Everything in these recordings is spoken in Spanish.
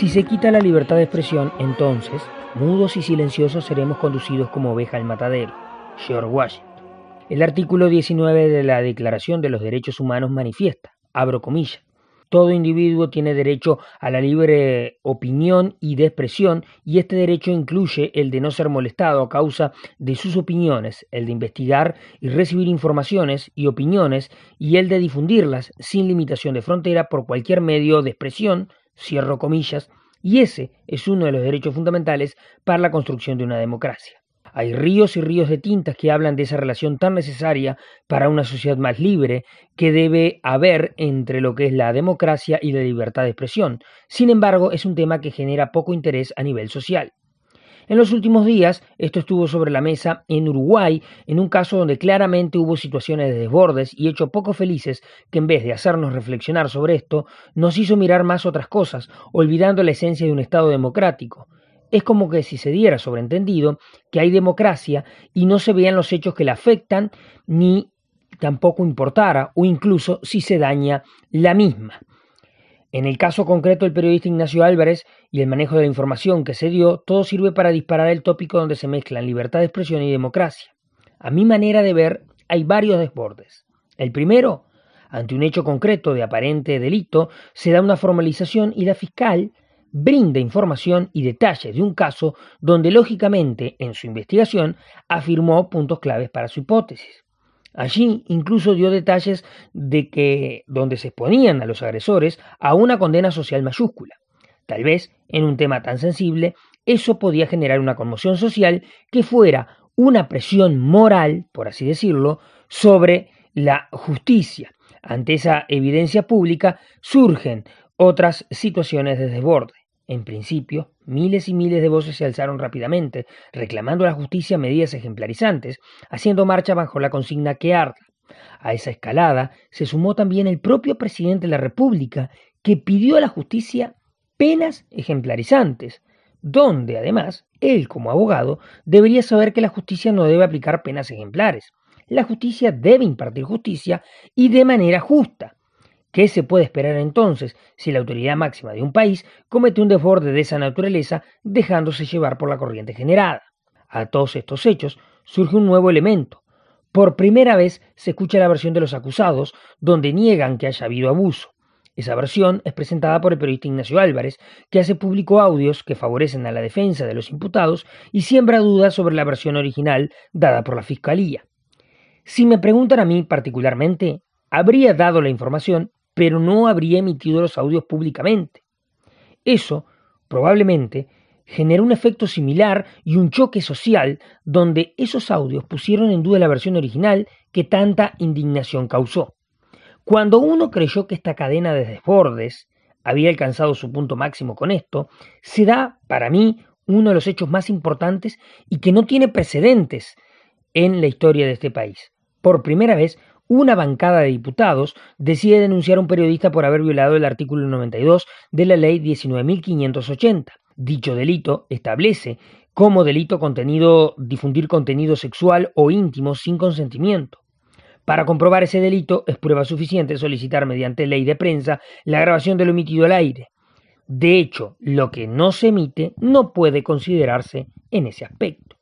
Si se quita la libertad de expresión, entonces, mudos y silenciosos seremos conducidos como oveja al matadero. George Washington. El artículo 19 de la Declaración de los Derechos Humanos manifiesta, abro comillas, todo individuo tiene derecho a la libre opinión y de expresión y este derecho incluye el de no ser molestado a causa de sus opiniones, el de investigar y recibir informaciones y opiniones y el de difundirlas sin limitación de frontera por cualquier medio de expresión, cierro comillas, y ese es uno de los derechos fundamentales para la construcción de una democracia. Hay ríos y ríos de tintas que hablan de esa relación tan necesaria para una sociedad más libre que debe haber entre lo que es la democracia y la libertad de expresión. Sin embargo, es un tema que genera poco interés a nivel social. En los últimos días, esto estuvo sobre la mesa en Uruguay, en un caso donde claramente hubo situaciones de desbordes y hecho poco felices que en vez de hacernos reflexionar sobre esto, nos hizo mirar más otras cosas, olvidando la esencia de un Estado democrático. Es como que si se diera sobreentendido que hay democracia y no se vean los hechos que la afectan, ni tampoco importara, o incluso si se daña la misma. En el caso concreto del periodista Ignacio Álvarez y el manejo de la información que se dio, todo sirve para disparar el tópico donde se mezclan libertad de expresión y democracia. A mi manera de ver, hay varios desbordes. El primero, ante un hecho concreto de aparente delito, se da una formalización y la fiscal brinda información y detalles de un caso donde lógicamente en su investigación afirmó puntos claves para su hipótesis. Allí incluso dio detalles de que donde se exponían a los agresores a una condena social mayúscula. Tal vez en un tema tan sensible eso podía generar una conmoción social que fuera una presión moral, por así decirlo, sobre la justicia. Ante esa evidencia pública surgen otras situaciones de desborde. En principio, miles y miles de voces se alzaron rápidamente, reclamando a la justicia medidas ejemplarizantes, haciendo marcha bajo la consigna que. A esa escalada se sumó también el propio presidente de la República, que pidió a la justicia penas ejemplarizantes, donde además él como abogado debería saber que la justicia no debe aplicar penas ejemplares. La justicia debe impartir justicia y de manera justa. ¿Qué se puede esperar entonces si la autoridad máxima de un país comete un desborde de esa naturaleza dejándose llevar por la corriente generada? A todos estos hechos surge un nuevo elemento. Por primera vez se escucha la versión de los acusados, donde niegan que haya habido abuso. Esa versión es presentada por el periodista Ignacio Álvarez, que hace público audios que favorecen a la defensa de los imputados y siembra dudas sobre la versión original dada por la Fiscalía. Si me preguntan a mí particularmente, habría dado la información pero no habría emitido los audios públicamente. Eso, probablemente, generó un efecto similar y un choque social donde esos audios pusieron en duda la versión original que tanta indignación causó. Cuando uno creyó que esta cadena de desbordes había alcanzado su punto máximo con esto, se da, para mí, uno de los hechos más importantes y que no tiene precedentes en la historia de este país. Por primera vez, una bancada de diputados decide denunciar a un periodista por haber violado el artículo 92 de la ley 19.580. Dicho delito establece como delito contenido difundir contenido sexual o íntimo sin consentimiento. Para comprobar ese delito es prueba suficiente solicitar mediante ley de prensa la grabación de lo emitido al aire. De hecho, lo que no se emite no puede considerarse en ese aspecto.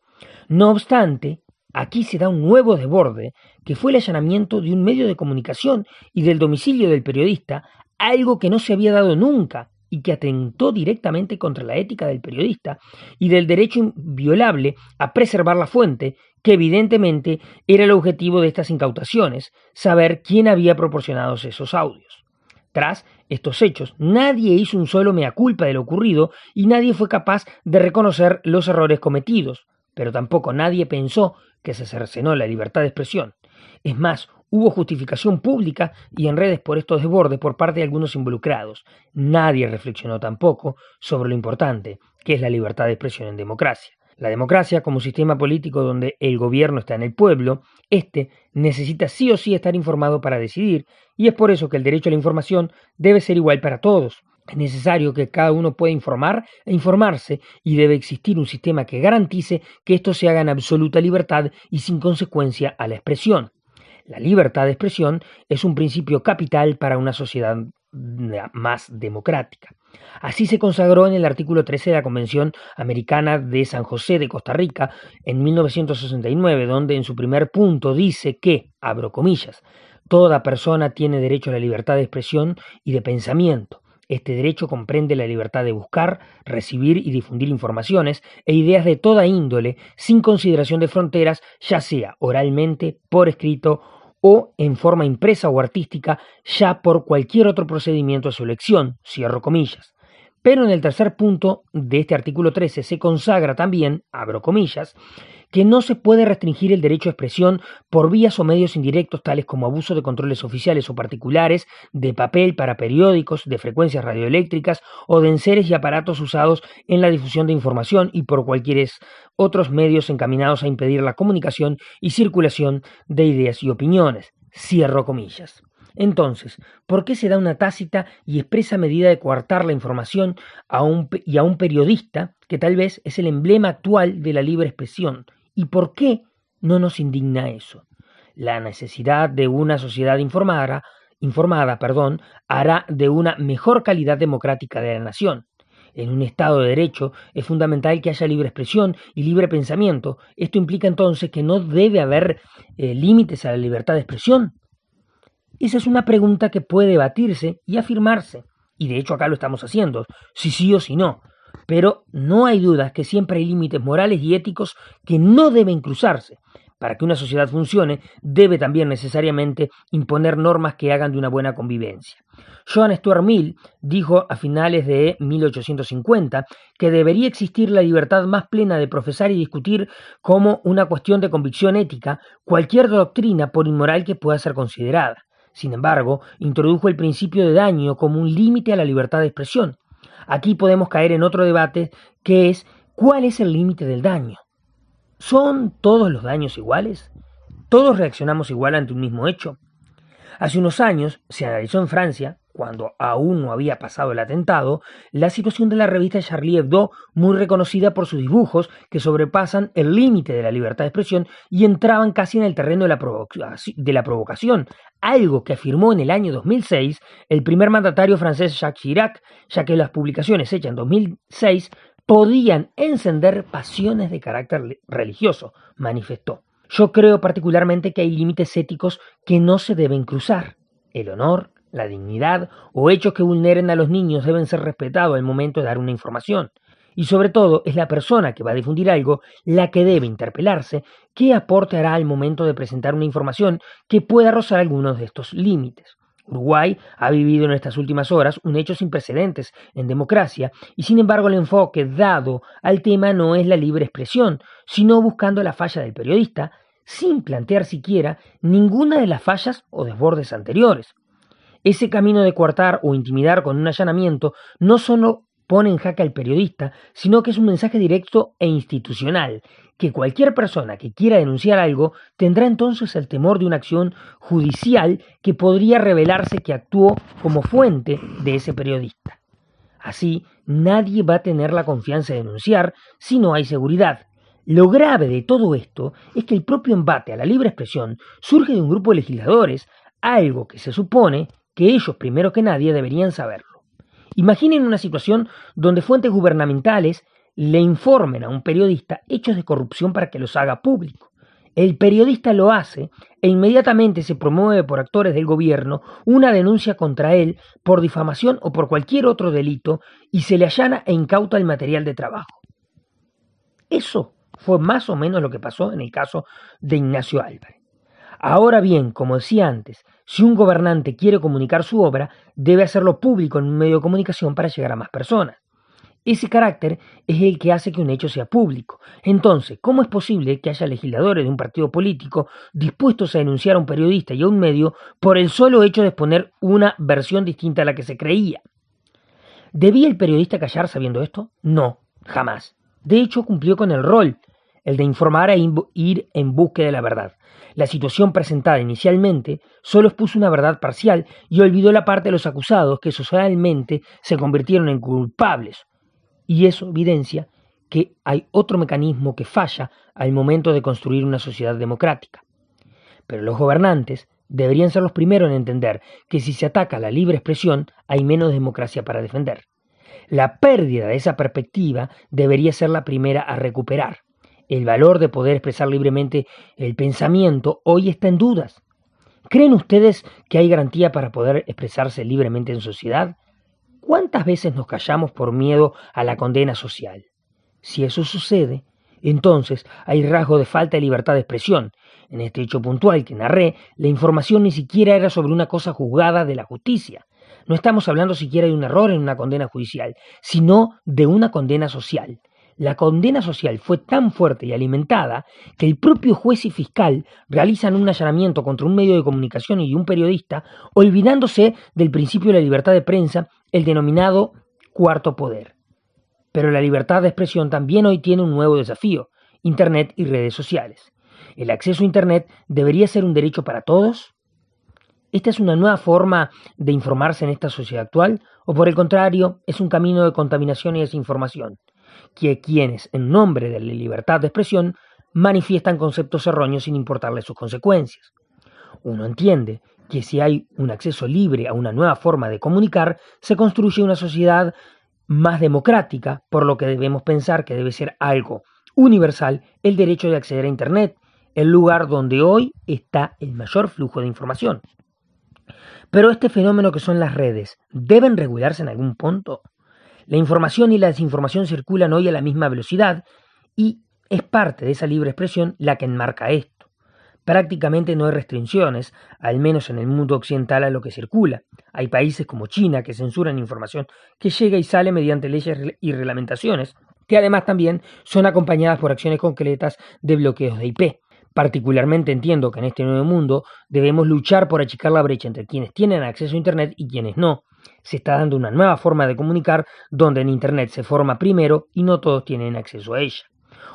No obstante, Aquí se da un nuevo desborde, que fue el allanamiento de un medio de comunicación y del domicilio del periodista, algo que no se había dado nunca y que atentó directamente contra la ética del periodista y del derecho inviolable a preservar la fuente, que evidentemente era el objetivo de estas incautaciones, saber quién había proporcionado esos audios. Tras estos hechos, nadie hizo un solo mea culpa de lo ocurrido y nadie fue capaz de reconocer los errores cometidos, pero tampoco nadie pensó que se cercenó la libertad de expresión. Es más, hubo justificación pública y en redes por estos desbordes por parte de algunos involucrados. Nadie reflexionó tampoco sobre lo importante que es la libertad de expresión en democracia. La democracia, como sistema político donde el gobierno está en el pueblo, éste necesita sí o sí estar informado para decidir, y es por eso que el derecho a la información debe ser igual para todos, es necesario que cada uno pueda informar e informarse y debe existir un sistema que garantice que esto se haga en absoluta libertad y sin consecuencia a la expresión. La libertad de expresión es un principio capital para una sociedad más democrática. Así se consagró en el artículo 13 de la Convención Americana de San José de Costa Rica en 1969, donde en su primer punto dice que, abro comillas, toda persona tiene derecho a la libertad de expresión y de pensamiento. Este derecho comprende la libertad de buscar, recibir y difundir informaciones e ideas de toda índole sin consideración de fronteras, ya sea oralmente, por escrito o en forma impresa o artística, ya por cualquier otro procedimiento de su elección, cierro comillas. Pero en el tercer punto de este artículo 13 se consagra también, abro comillas, que no se puede restringir el derecho a expresión por vías o medios indirectos tales como abuso de controles oficiales o particulares, de papel para periódicos, de frecuencias radioeléctricas o de enseres y aparatos usados en la difusión de información y por cualquier otros medios encaminados a impedir la comunicación y circulación de ideas y opiniones. Cierro comillas. Entonces, ¿por qué se da una tácita y expresa medida de coartar la información a un, y a un periodista que tal vez es el emblema actual de la libre expresión? ¿Y por qué no nos indigna eso? La necesidad de una sociedad informada, informada perdón, hará de una mejor calidad democrática de la nación. En un Estado de Derecho es fundamental que haya libre expresión y libre pensamiento. Esto implica entonces que no debe haber eh, límites a la libertad de expresión. Esa es una pregunta que puede debatirse y afirmarse. Y de hecho acá lo estamos haciendo, si sí o si no. Pero no hay dudas que siempre hay límites morales y éticos que no deben cruzarse. Para que una sociedad funcione, debe también necesariamente imponer normas que hagan de una buena convivencia. Joan Stuart Mill dijo a finales de 1850 que debería existir la libertad más plena de profesar y discutir como una cuestión de convicción ética cualquier doctrina por inmoral que pueda ser considerada. Sin embargo, introdujo el principio de daño como un límite a la libertad de expresión. Aquí podemos caer en otro debate que es ¿cuál es el límite del daño? ¿Son todos los daños iguales? ¿Todos reaccionamos igual ante un mismo hecho? Hace unos años se analizó en Francia, cuando aún no había pasado el atentado, la situación de la revista Charlie Hebdo, muy reconocida por sus dibujos que sobrepasan el límite de la libertad de expresión y entraban casi en el terreno de la, provocación, algo que afirmó en el año 2006 el primer mandatario francés Jacques Chirac, ya que las publicaciones hechas en 2006 podían encender pasiones de carácter religioso, manifestó. Yo creo particularmente que hay límites éticos que no se deben cruzar. El honor, la dignidad o hechos que vulneren a los niños deben ser respetados al momento de dar una información. Y sobre todo es la persona que va a difundir algo la que debe interpelarse qué aporte hará al momento de presentar una información que pueda rozar algunos de estos límites. Uruguay ha vivido en estas últimas horas un hecho sin precedentes en democracia y sin embargo el enfoque dado al tema no es la libre expresión, sino buscando la falla del periodista sin plantear siquiera ninguna de las fallas o desbordes anteriores. Ese camino de coartar o intimidar con un allanamiento no solo pone en jaque al periodista, sino que es un mensaje directo e institucional, que cualquier persona que quiera denunciar algo tendrá entonces el temor de una acción judicial que podría revelarse que actuó como fuente de ese periodista. Así, nadie va a tener la confianza de denunciar si no hay seguridad. Lo grave de todo esto es que el propio embate a la libre expresión surge de un grupo de legisladores, algo que se supone que ellos primero que nadie deberían saberlo. Imaginen una situación donde fuentes gubernamentales le informen a un periodista hechos de corrupción para que los haga público. El periodista lo hace e inmediatamente se promueve por actores del gobierno una denuncia contra él por difamación o por cualquier otro delito y se le allana e incauta el material de trabajo. Eso fue más o menos lo que pasó en el caso de Ignacio Álvarez. Ahora bien, como decía antes, si un gobernante quiere comunicar su obra, debe hacerlo público en un medio de comunicación para llegar a más personas. Ese carácter es el que hace que un hecho sea público. Entonces, ¿cómo es posible que haya legisladores de un partido político dispuestos a denunciar a un periodista y a un medio por el solo hecho de exponer una versión distinta a la que se creía? ¿Debía el periodista callar sabiendo esto? No, jamás. De hecho, cumplió con el rol, el de informar e ir en búsqueda de la verdad. La situación presentada inicialmente solo expuso una verdad parcial y olvidó la parte de los acusados que socialmente se convirtieron en culpables. Y eso evidencia que hay otro mecanismo que falla al momento de construir una sociedad democrática. Pero los gobernantes deberían ser los primeros en entender que si se ataca la libre expresión hay menos democracia para defender. La pérdida de esa perspectiva debería ser la primera a recuperar. El valor de poder expresar libremente el pensamiento hoy está en dudas. ¿Creen ustedes que hay garantía para poder expresarse libremente en sociedad? ¿Cuántas veces nos callamos por miedo a la condena social? Si eso sucede, entonces hay rasgo de falta de libertad de expresión. En este hecho puntual que narré, la información ni siquiera era sobre una cosa juzgada de la justicia. No estamos hablando siquiera de un error en una condena judicial, sino de una condena social la condena social fue tan fuerte y alimentada que el propio juez y fiscal realizan un allanamiento contra un medio de comunicación y un periodista, olvidándose del principio de la libertad de prensa, el denominado cuarto poder. Pero la libertad de expresión también hoy tiene un nuevo desafío, Internet y redes sociales. ¿El acceso a Internet debería ser un derecho para todos? ¿Esta es una nueva forma de informarse en esta sociedad actual? ¿O por el contrario, es un camino de contaminación y desinformación? Que quienes, en nombre de la libertad de expresión, manifiestan conceptos erróneos sin importarles sus consecuencias. Uno entiende que si hay un acceso libre a una nueva forma de comunicar, se construye una sociedad más democrática, por lo que debemos pensar que debe ser algo universal el derecho de acceder a Internet, el lugar donde hoy está el mayor flujo de información. Pero este fenómeno que son las redes, ¿deben regularse en algún punto? La información y la desinformación circulan hoy a la misma velocidad y es parte de esa libre expresión la que enmarca esto. Prácticamente no hay restricciones, al menos en el mundo occidental, a lo que circula. Hay países como China que censuran información que llega y sale mediante leyes y reglamentaciones, que además también son acompañadas por acciones concretas de bloqueos de IP. Particularmente entiendo que en este nuevo mundo debemos luchar por achicar la brecha entre quienes tienen acceso a Internet y quienes no, se está dando una nueva forma de comunicar donde en Internet se forma primero y no todos tienen acceso a ella.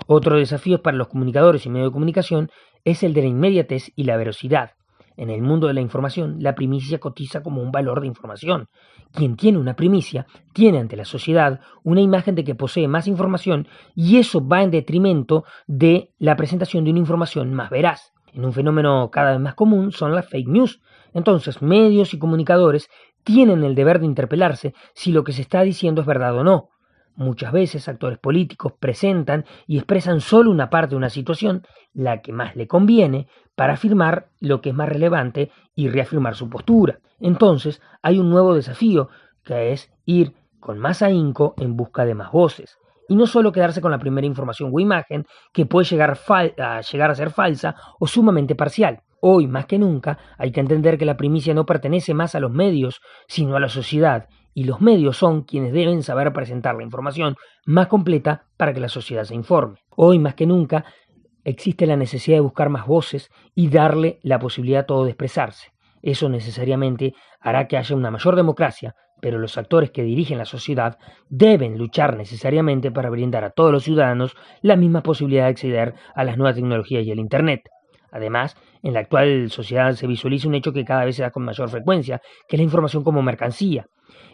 Otro desafío para los comunicadores y medios de comunicación es el de la inmediatez y la velocidad. En el mundo de la información, la primicia cotiza como un valor de información. Quien tiene una primicia tiene ante la sociedad una imagen de que posee más información y eso va en detrimento de la presentación de una información más veraz. En un fenómeno cada vez más común son las fake news. Entonces, medios y comunicadores tienen el deber de interpelarse si lo que se está diciendo es verdad o no. Muchas veces actores políticos presentan y expresan solo una parte de una situación, la que más le conviene, para afirmar lo que es más relevante y reafirmar su postura. Entonces hay un nuevo desafío, que es ir con más ahínco en busca de más voces. Y no solo quedarse con la primera información o imagen, que puede llegar a, llegar a ser falsa o sumamente parcial. Hoy, más que nunca, hay que entender que la primicia no pertenece más a los medios, sino a la sociedad, y los medios son quienes deben saber presentar la información más completa para que la sociedad se informe. Hoy, más que nunca, existe la necesidad de buscar más voces y darle la posibilidad a todo de expresarse. Eso necesariamente hará que haya una mayor democracia, pero los actores que dirigen la sociedad deben luchar necesariamente para brindar a todos los ciudadanos la misma posibilidad de acceder a las nuevas tecnologías y al Internet. Además, en la actual sociedad se visualiza un hecho que cada vez se da con mayor frecuencia, que es la información como mercancía.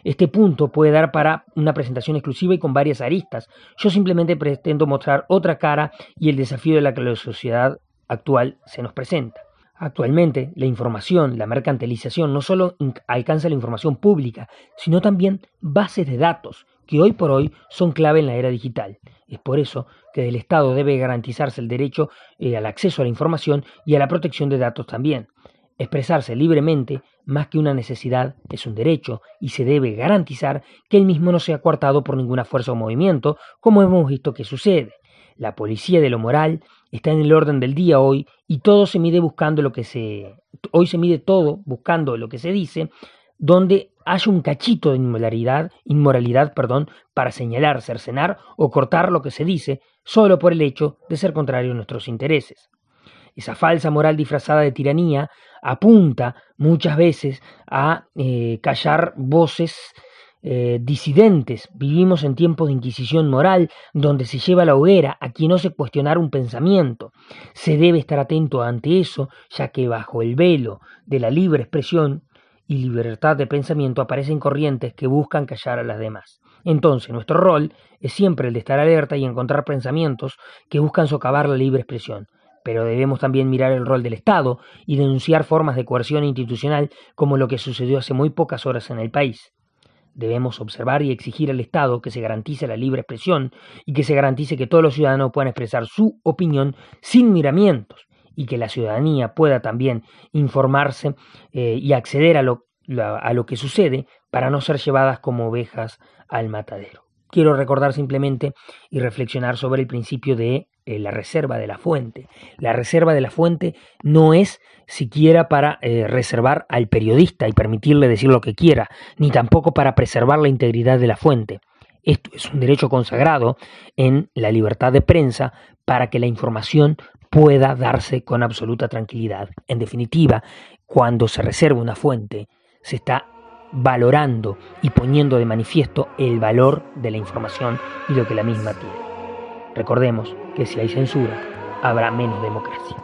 Este punto puede dar para una presentación exclusiva y con varias aristas. Yo simplemente pretendo mostrar otra cara y el desafío de la que la sociedad actual se nos presenta. Actualmente, la información, la mercantilización, no solo alcanza la información pública, sino también bases de datos, que hoy por hoy son clave en la era digital. Es por eso que del Estado debe garantizarse el derecho eh, al acceso a la información y a la protección de datos también. Expresarse libremente, más que una necesidad, es un derecho y se debe garantizar que el mismo no sea coartado por ninguna fuerza o movimiento, como hemos visto que sucede. La policía de lo moral está en el orden del día hoy y todo se mide buscando lo que se hoy se mide todo buscando lo que se dice, donde haya un cachito de inmoralidad, inmoralidad, perdón, para señalar, cercenar o cortar lo que se dice solo por el hecho de ser contrario a nuestros intereses. Esa falsa moral disfrazada de tiranía apunta muchas veces a eh, callar voces eh, disidentes. Vivimos en tiempos de inquisición moral, donde se lleva la hoguera a quien se cuestionar un pensamiento. Se debe estar atento ante eso, ya que bajo el velo de la libre expresión y libertad de pensamiento aparecen corrientes que buscan callar a las demás. Entonces, nuestro rol es siempre el de estar alerta y encontrar pensamientos que buscan socavar la libre expresión. pero debemos también mirar el rol del Estado y denunciar formas de coerción institucional como lo que sucedió hace muy pocas horas en el país. Debemos observar y exigir al Estado que se garantice la libre expresión y que se garantice que todos los ciudadanos puedan expresar su opinión sin miramientos y que la ciudadanía pueda también informarse eh, y acceder a lo, a lo que sucede para no ser llevadas como ovejas al matadero. Quiero recordar simplemente y reflexionar sobre el principio de eh, la reserva de la fuente. La reserva de la fuente no es siquiera para eh, reservar al periodista y permitirle decir lo que quiera, ni tampoco para preservar la integridad de la fuente. Esto es un derecho consagrado en la libertad de prensa para que la información pueda darse con absoluta tranquilidad. En definitiva, cuando se reserva una fuente, se está valorando y poniendo de manifiesto el valor de la información y lo que la misma tiene. Recordemos que si hay censura, habrá menos democracia.